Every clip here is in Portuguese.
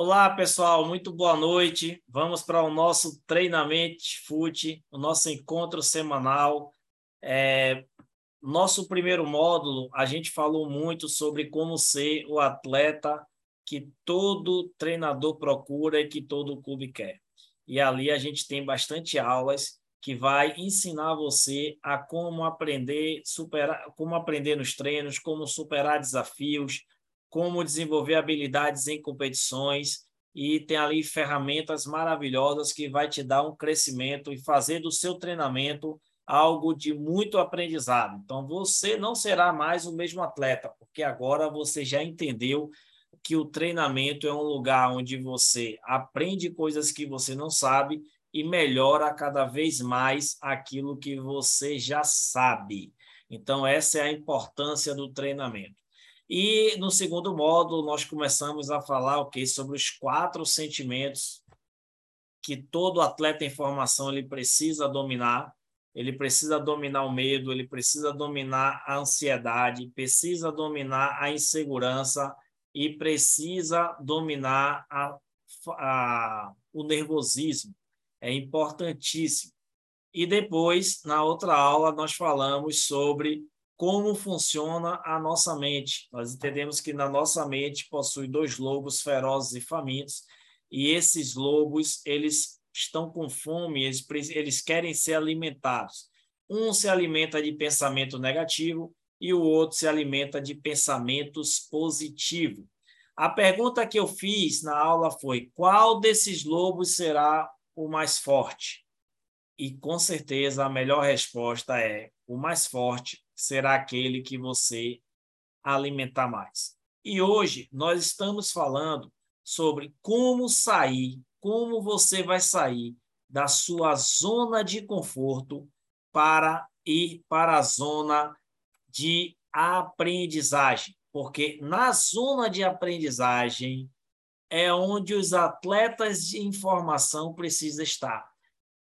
Olá, pessoal, muito boa noite. Vamos para o nosso treinamento FUT, o nosso encontro semanal. É, nosso primeiro módulo, a gente falou muito sobre como ser o atleta que todo treinador procura e que todo clube quer. E ali a gente tem bastante aulas que vai ensinar você a como aprender, superar, como aprender nos treinos, como superar desafios, como desenvolver habilidades em competições e tem ali ferramentas maravilhosas que vai te dar um crescimento e fazer do seu treinamento algo de muito aprendizado. Então você não será mais o mesmo atleta, porque agora você já entendeu que o treinamento é um lugar onde você aprende coisas que você não sabe e melhora cada vez mais aquilo que você já sabe. Então essa é a importância do treinamento. E no segundo módulo, nós começamos a falar o que sobre os quatro sentimentos que todo atleta em formação ele precisa dominar. Ele precisa dominar o medo, ele precisa dominar a ansiedade, precisa dominar a insegurança e precisa dominar a, a, o nervosismo. É importantíssimo. E depois, na outra aula, nós falamos sobre como funciona a nossa mente. Nós entendemos que na nossa mente possui dois lobos ferozes e famintos, e esses lobos, eles estão com fome, eles, eles querem ser alimentados. Um se alimenta de pensamento negativo e o outro se alimenta de pensamentos positivos. A pergunta que eu fiz na aula foi: qual desses lobos será o mais forte? E com certeza a melhor resposta é: o mais forte será aquele que você alimentar mais. E hoje nós estamos falando sobre como sair, como você vai sair da sua zona de conforto para ir para a zona de aprendizagem, porque na zona de aprendizagem é onde os atletas de informação precisam estar.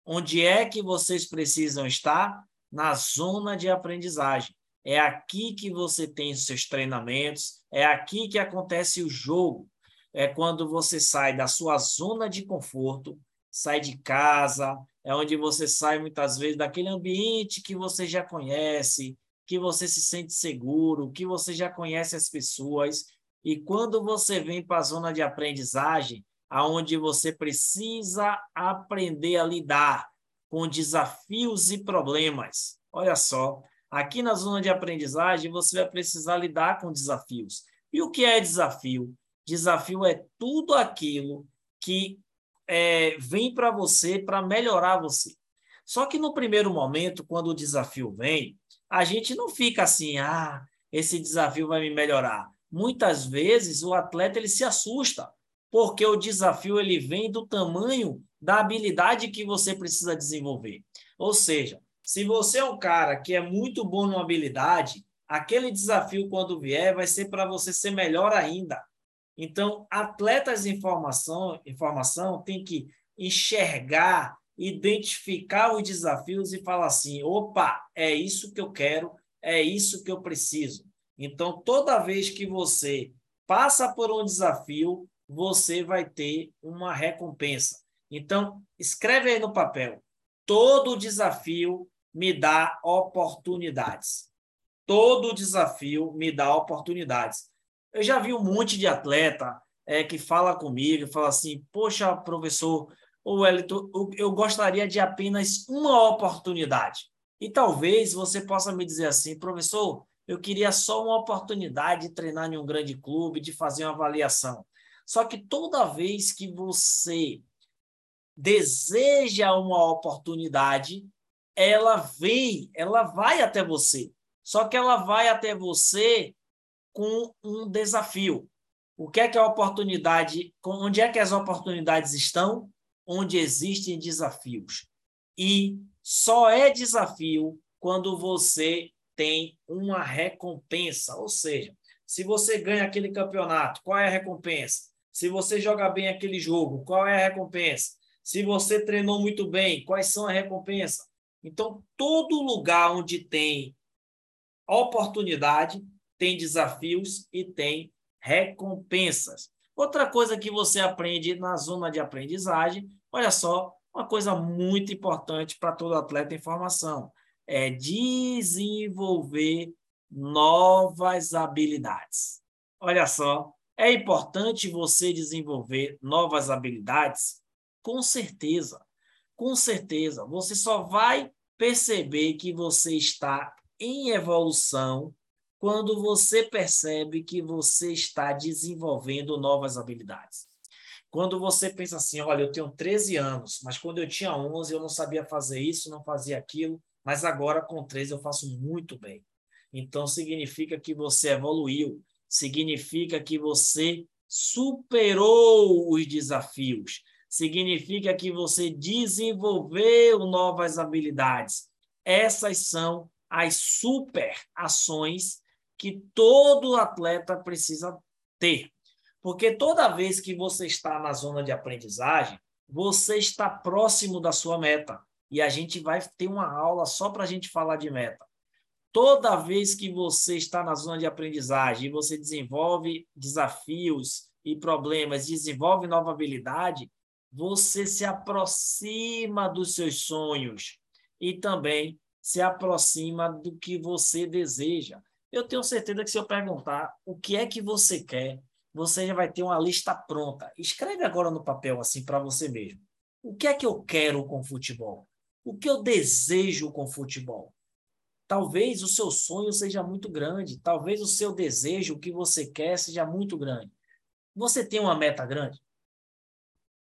Onde é que vocês precisam estar? Na zona de aprendizagem. É aqui que você tem os seus treinamentos, é aqui que acontece o jogo. É quando você sai da sua zona de conforto, sai de casa, é onde você sai muitas vezes daquele ambiente que você já conhece, que você se sente seguro, que você já conhece as pessoas. E quando você vem para a zona de aprendizagem, aonde você precisa aprender a lidar com desafios e problemas. Olha só, aqui na zona de aprendizagem você vai precisar lidar com desafios. E o que é desafio? Desafio é tudo aquilo que é, vem para você para melhorar você. Só que no primeiro momento, quando o desafio vem, a gente não fica assim, ah, esse desafio vai me melhorar. Muitas vezes o atleta ele se assusta, porque o desafio ele vem do tamanho da habilidade que você precisa desenvolver. Ou seja, se você é um cara que é muito bom numa habilidade, aquele desafio, quando vier, vai ser para você ser melhor ainda. Então, atletas em formação, informação tem que enxergar, identificar os desafios e falar assim: opa, é isso que eu quero, é isso que eu preciso. Então, toda vez que você passa por um desafio, você vai ter uma recompensa. Então, escreve aí no papel. Todo desafio me dá oportunidades. Todo desafio me dá oportunidades. Eu já vi um monte de atleta é, que fala comigo, fala assim: Poxa, professor, ou Wellington, eu gostaria de apenas uma oportunidade. E talvez você possa me dizer assim, professor, eu queria só uma oportunidade de treinar em um grande clube, de fazer uma avaliação. Só que toda vez que você deseja uma oportunidade, ela vem, ela vai até você. Só que ela vai até você com um desafio. O que é que a oportunidade, onde é que as oportunidades estão? Onde existem desafios. E só é desafio quando você tem uma recompensa, ou seja, se você ganha aquele campeonato, qual é a recompensa? Se você joga bem aquele jogo, qual é a recompensa? Se você treinou muito bem, quais são as recompensas? Então, todo lugar onde tem oportunidade, tem desafios e tem recompensas. Outra coisa que você aprende na zona de aprendizagem, olha só, uma coisa muito importante para todo atleta em formação, é desenvolver novas habilidades. Olha só, é importante você desenvolver novas habilidades? Com certeza. Com certeza. Você só vai perceber que você está em evolução quando você percebe que você está desenvolvendo novas habilidades. Quando você pensa assim, olha, eu tenho 13 anos, mas quando eu tinha 11 eu não sabia fazer isso, não fazia aquilo, mas agora com 13 eu faço muito bem. Então significa que você evoluiu, significa que você superou os desafios, significa que você desenvolveu novas habilidades. Essas são as super ações que todo atleta precisa ter. Porque toda vez que você está na zona de aprendizagem, você está próximo da sua meta. E a gente vai ter uma aula só para a gente falar de meta. Toda vez que você está na zona de aprendizagem e você desenvolve desafios e problemas, desenvolve nova habilidade, você se aproxima dos seus sonhos e também se aproxima do que você deseja. Eu tenho certeza que se eu perguntar o que é que você quer, você já vai ter uma lista pronta. Escreve agora no papel assim para você mesmo. O que é que eu quero com futebol? O que eu desejo com futebol? Talvez o seu sonho seja muito grande, talvez o seu desejo, o que você quer, seja muito grande. Você tem uma meta grande?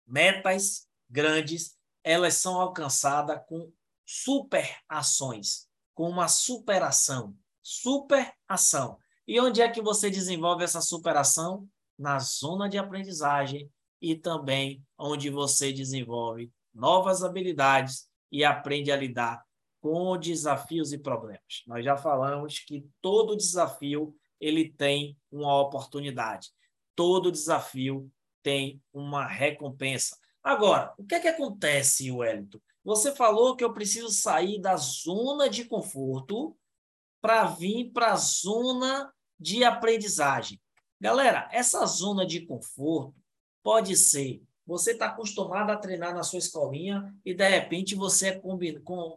Metas grandes, elas são alcançadas com super ações, com uma superação. Superação. E onde é que você desenvolve essa superação? Na zona de aprendizagem e também onde você desenvolve novas habilidades e aprende a lidar com desafios e problemas. Nós já falamos que todo desafio ele tem uma oportunidade. Todo desafio tem uma recompensa. Agora, o que é que acontece, Wellington? Você falou que eu preciso sair da zona de conforto para vir para a zona de aprendizagem. Galera, essa zona de conforto pode ser você está acostumado a treinar na sua escolinha e, de repente, você é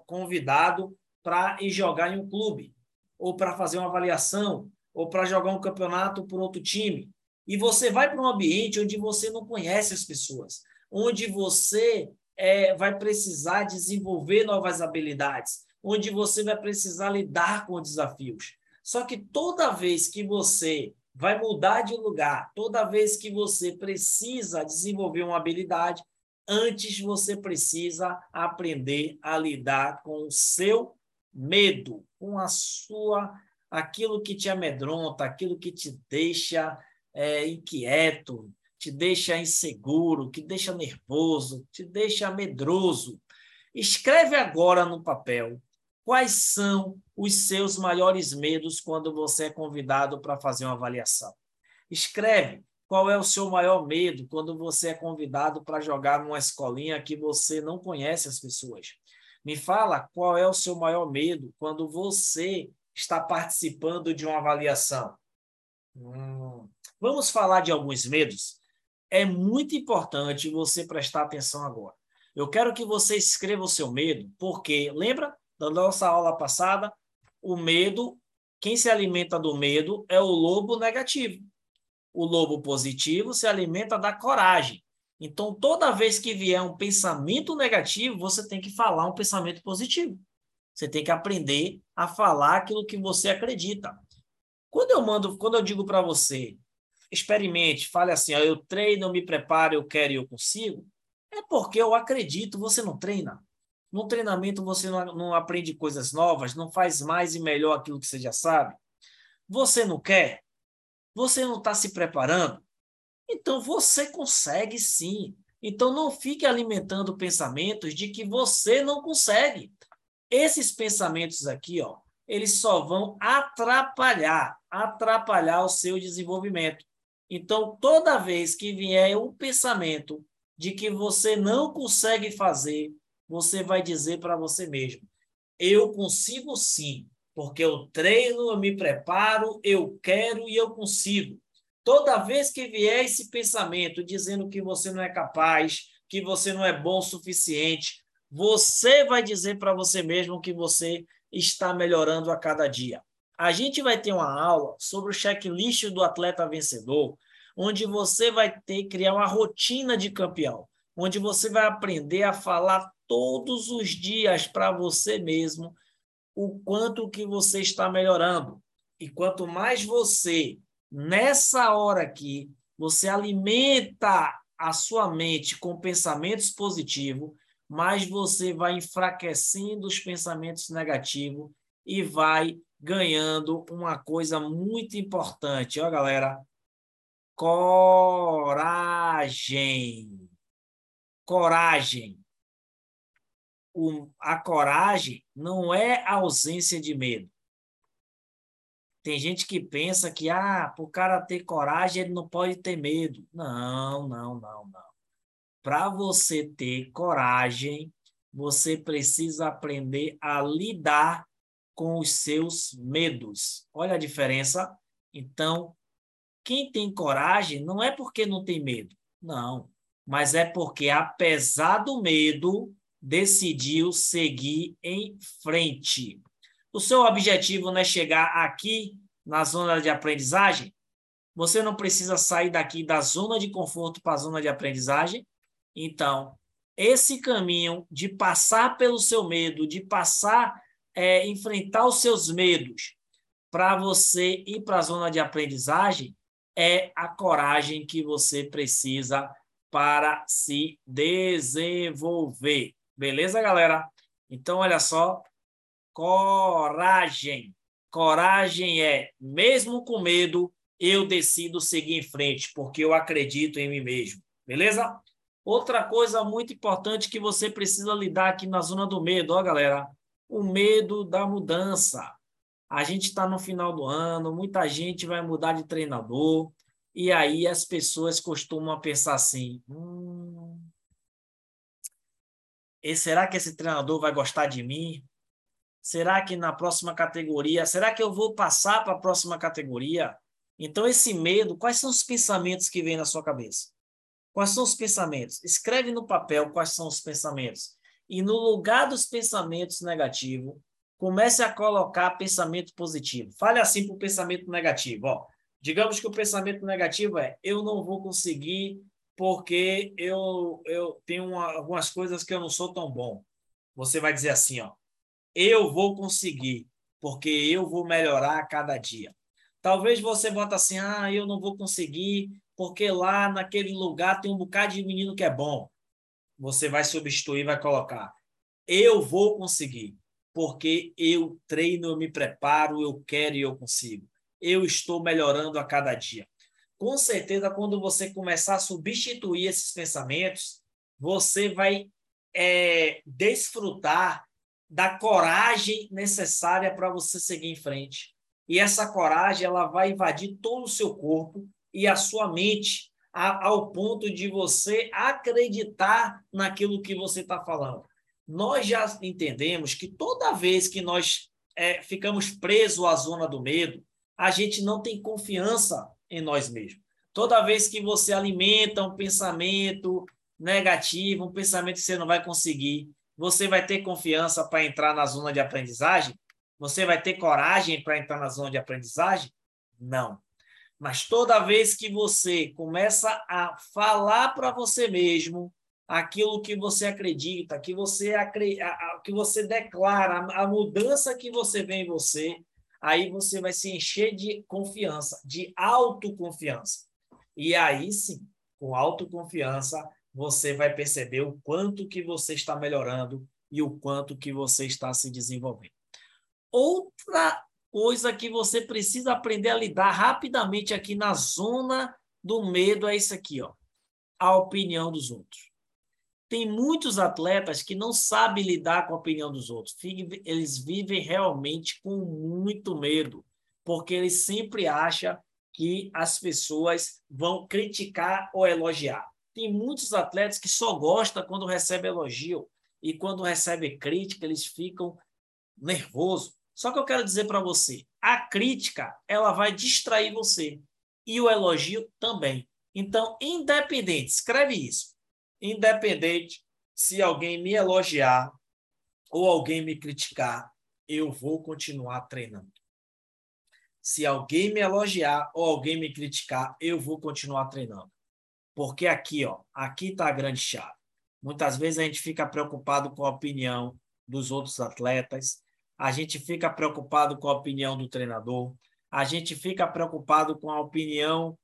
convidado para ir jogar em um clube, ou para fazer uma avaliação, ou para jogar um campeonato por outro time. E você vai para um ambiente onde você não conhece as pessoas, onde você é, vai precisar desenvolver novas habilidades, onde você vai precisar lidar com desafios. Só que toda vez que você vai mudar de lugar. Toda vez que você precisa desenvolver uma habilidade, antes você precisa aprender a lidar com o seu medo, com a sua aquilo que te amedronta, aquilo que te deixa é, inquieto, te deixa inseguro, que deixa nervoso, te deixa medroso. Escreve agora no papel Quais são os seus maiores medos quando você é convidado para fazer uma avaliação? Escreve qual é o seu maior medo quando você é convidado para jogar numa escolinha que você não conhece as pessoas. Me fala qual é o seu maior medo quando você está participando de uma avaliação. Hum. Vamos falar de alguns medos? É muito importante você prestar atenção agora. Eu quero que você escreva o seu medo, porque lembra da nossa aula passada, o medo, quem se alimenta do medo é o lobo negativo. O lobo positivo se alimenta da coragem. Então, toda vez que vier um pensamento negativo, você tem que falar um pensamento positivo. Você tem que aprender a falar aquilo que você acredita. Quando eu mando, quando eu digo para você, experimente, fale assim, ó, eu treino, eu me preparo, eu quero e eu consigo, é porque eu acredito, você não treina. No treinamento você não, não aprende coisas novas, não faz mais e melhor aquilo que você já sabe. Você não quer? Você não está se preparando? Então você consegue sim. Então não fique alimentando pensamentos de que você não consegue. Esses pensamentos aqui, ó, eles só vão atrapalhar, atrapalhar o seu desenvolvimento. Então, toda vez que vier um pensamento de que você não consegue fazer, você vai dizer para você mesmo: eu consigo sim, porque eu treino, eu me preparo, eu quero e eu consigo. Toda vez que vier esse pensamento dizendo que você não é capaz, que você não é bom o suficiente, você vai dizer para você mesmo que você está melhorando a cada dia. A gente vai ter uma aula sobre o checklist do atleta vencedor, onde você vai ter que criar uma rotina de campeão, onde você vai aprender a falar todos os dias para você mesmo o quanto que você está melhorando. E quanto mais você, nessa hora aqui, você alimenta a sua mente com pensamentos positivos, mais você vai enfraquecendo os pensamentos negativos e vai ganhando uma coisa muito importante, ó, galera. Coragem. Coragem. O, a coragem não é ausência de medo. Tem gente que pensa que, ah, para o cara ter coragem, ele não pode ter medo. Não, não, não, não. Para você ter coragem, você precisa aprender a lidar com os seus medos. Olha a diferença. Então, quem tem coragem não é porque não tem medo, não, mas é porque, apesar do medo, decidiu seguir em frente. O seu objetivo não é chegar aqui na zona de aprendizagem? Você não precisa sair daqui da zona de conforto para a zona de aprendizagem? Então, esse caminho de passar pelo seu medo, de passar é, enfrentar os seus medos para você ir para a zona de aprendizagem é a coragem que você precisa para se desenvolver. Beleza, galera? Então, olha só. Coragem. Coragem é, mesmo com medo, eu decido seguir em frente, porque eu acredito em mim mesmo. Beleza? Outra coisa muito importante que você precisa lidar aqui na zona do medo, ó, galera, o medo da mudança. A gente está no final do ano, muita gente vai mudar de treinador, e aí as pessoas costumam pensar assim: hum, será que esse treinador vai gostar de mim? Será que na próxima categoria, será que eu vou passar para a próxima categoria? Então, esse medo, quais são os pensamentos que vêm na sua cabeça? Quais são os pensamentos? Escreve no papel quais são os pensamentos e no lugar dos pensamentos negativos, comece a colocar pensamento positivo. Fale assim para o pensamento negativo. Ó, digamos que o pensamento negativo é: eu não vou conseguir porque eu, eu tenho uma, algumas coisas que eu não sou tão bom. Você vai dizer assim: ó, eu vou conseguir porque eu vou melhorar a cada dia. Talvez você bota assim: ah, eu não vou conseguir porque lá naquele lugar tem um bocado de menino que é bom você vai substituir, vai colocar. Eu vou conseguir, porque eu treino, eu me preparo, eu quero e eu consigo. Eu estou melhorando a cada dia. Com certeza, quando você começar a substituir esses pensamentos, você vai é, desfrutar da coragem necessária para você seguir em frente. E essa coragem ela vai invadir todo o seu corpo e a sua mente ao ponto de você acreditar naquilo que você está falando. Nós já entendemos que toda vez que nós é, ficamos presos à zona do medo, a gente não tem confiança em nós mesmos. Toda vez que você alimenta um pensamento negativo, um pensamento que você não vai conseguir, você vai ter confiança para entrar na zona de aprendizagem? Você vai ter coragem para entrar na zona de aprendizagem? Não. Mas toda vez que você começa a falar para você mesmo aquilo que você acredita, que você, que você declara, a mudança que você vê em você, aí você vai se encher de confiança, de autoconfiança. E aí sim, com autoconfiança, você vai perceber o quanto que você está melhorando e o quanto que você está se desenvolvendo. Outra coisa que você precisa aprender a lidar rapidamente aqui na zona do medo é isso aqui, ó. A opinião dos outros. Tem muitos atletas que não sabem lidar com a opinião dos outros. Eles vivem realmente com muito medo, porque eles sempre acham que as pessoas vão criticar ou elogiar. Tem muitos atletas que só gostam quando recebem elogio e quando recebem crítica, eles ficam nervosos só que eu quero dizer para você, a crítica, ela vai distrair você. e o elogio também. Então, independente, escreve isso. Independente se alguém me elogiar ou alguém me criticar, eu vou continuar treinando. Se alguém me elogiar ou alguém me criticar, eu vou continuar treinando. Porque aqui, ó, aqui está a grande chave. Muitas vezes a gente fica preocupado com a opinião dos outros atletas, a gente fica preocupado com a opinião do treinador, a gente fica preocupado com a opinião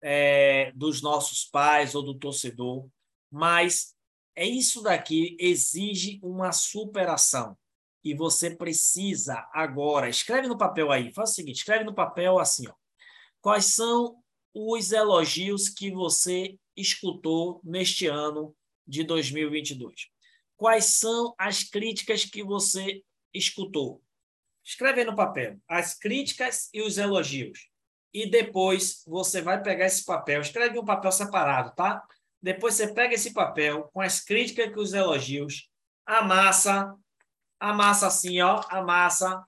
é, dos nossos pais ou do torcedor, mas é isso daqui exige uma superação. E você precisa agora escreve no papel aí, faz o seguinte, escreve no papel assim, ó, quais são os elogios que você escutou neste ano de 2022? Quais são as críticas que você escutou? Escreve aí no papel as críticas e os elogios. E depois você vai pegar esse papel, escreve um papel separado, tá? Depois você pega esse papel com as críticas e os elogios, amassa, amassa assim, ó, amassa,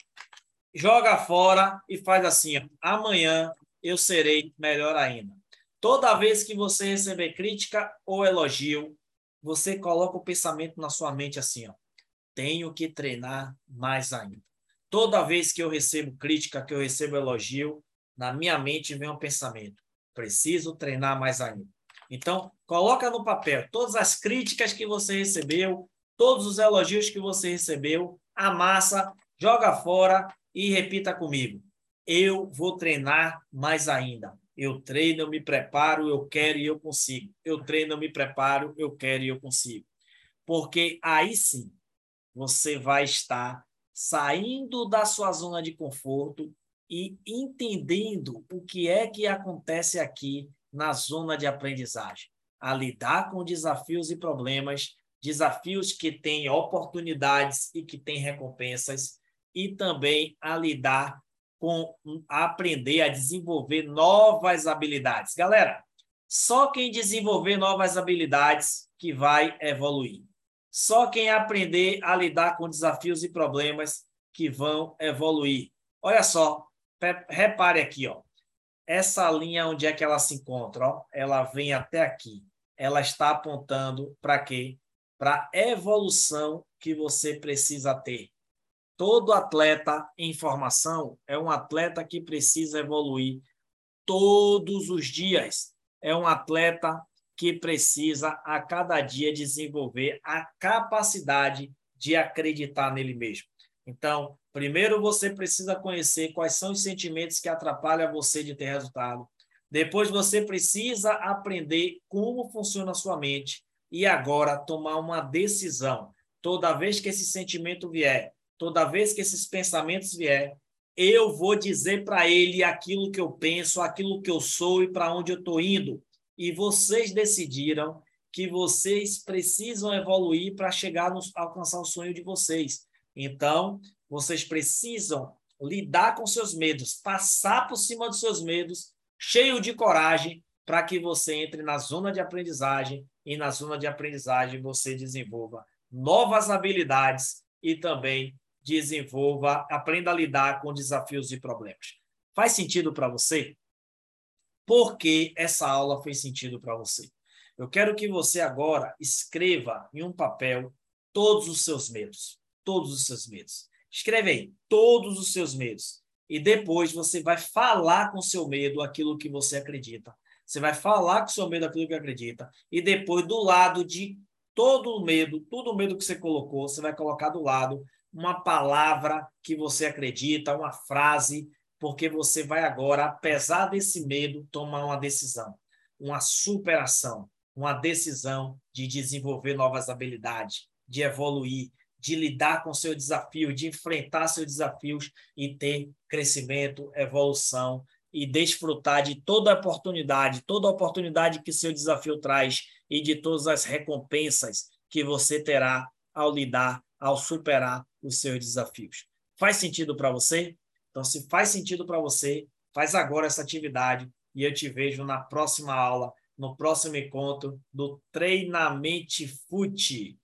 joga fora e faz assim, ó, amanhã eu serei melhor ainda. Toda vez que você receber crítica ou elogio, você coloca o pensamento na sua mente assim, ó, tenho que treinar mais ainda. Toda vez que eu recebo crítica, que eu recebo elogio, na minha mente vem um pensamento: preciso treinar mais ainda. Então, coloca no papel todas as críticas que você recebeu, todos os elogios que você recebeu, amassa, joga fora e repita comigo. Eu vou treinar mais ainda. Eu treino, eu me preparo, eu quero e eu consigo. Eu treino, eu me preparo, eu quero e eu consigo. Porque aí sim você vai estar saindo da sua zona de conforto e entendendo o que é que acontece aqui na zona de aprendizagem, a lidar com desafios e problemas, desafios que têm oportunidades e que têm recompensas, e também a lidar com a aprender a desenvolver novas habilidades. Galera, só quem desenvolver novas habilidades que vai evoluir. Só quem aprender a lidar com desafios e problemas que vão evoluir. Olha só, repare aqui, ó. Essa linha onde é que ela se encontra, ó, ela vem até aqui. Ela está apontando para quê? Para evolução que você precisa ter. Todo atleta em formação é um atleta que precisa evoluir todos os dias. É um atleta que precisa a cada dia desenvolver a capacidade de acreditar nele mesmo. Então, primeiro você precisa conhecer quais são os sentimentos que atrapalham você de ter resultado. Depois você precisa aprender como funciona a sua mente e agora tomar uma decisão. Toda vez que esse sentimento vier, toda vez que esses pensamentos vier, eu vou dizer para ele aquilo que eu penso, aquilo que eu sou e para onde eu estou indo e vocês decidiram que vocês precisam evoluir para chegar no alcançar o sonho de vocês. Então, vocês precisam lidar com seus medos, passar por cima dos seus medos, cheio de coragem, para que você entre na zona de aprendizagem e na zona de aprendizagem você desenvolva novas habilidades e também desenvolva, aprenda a lidar com desafios e problemas. Faz sentido para você? Por que essa aula fez sentido para você. Eu quero que você agora escreva em um papel todos os seus medos, todos os seus medos. Escreve aí todos os seus medos e depois você vai falar com seu medo aquilo que você acredita. Você vai falar com seu medo aquilo que acredita e depois do lado de todo o medo, todo o medo que você colocou, você vai colocar do lado uma palavra que você acredita, uma frase porque você vai agora, apesar desse medo, tomar uma decisão, uma superação, uma decisão de desenvolver novas habilidades, de evoluir, de lidar com seu desafio, de enfrentar seus desafios e ter crescimento, evolução e desfrutar de toda oportunidade, toda oportunidade que seu desafio traz e de todas as recompensas que você terá ao lidar, ao superar os seus desafios. Faz sentido para você? Então, se faz sentido para você, faz agora essa atividade e eu te vejo na próxima aula, no próximo encontro do Treinamento Fute.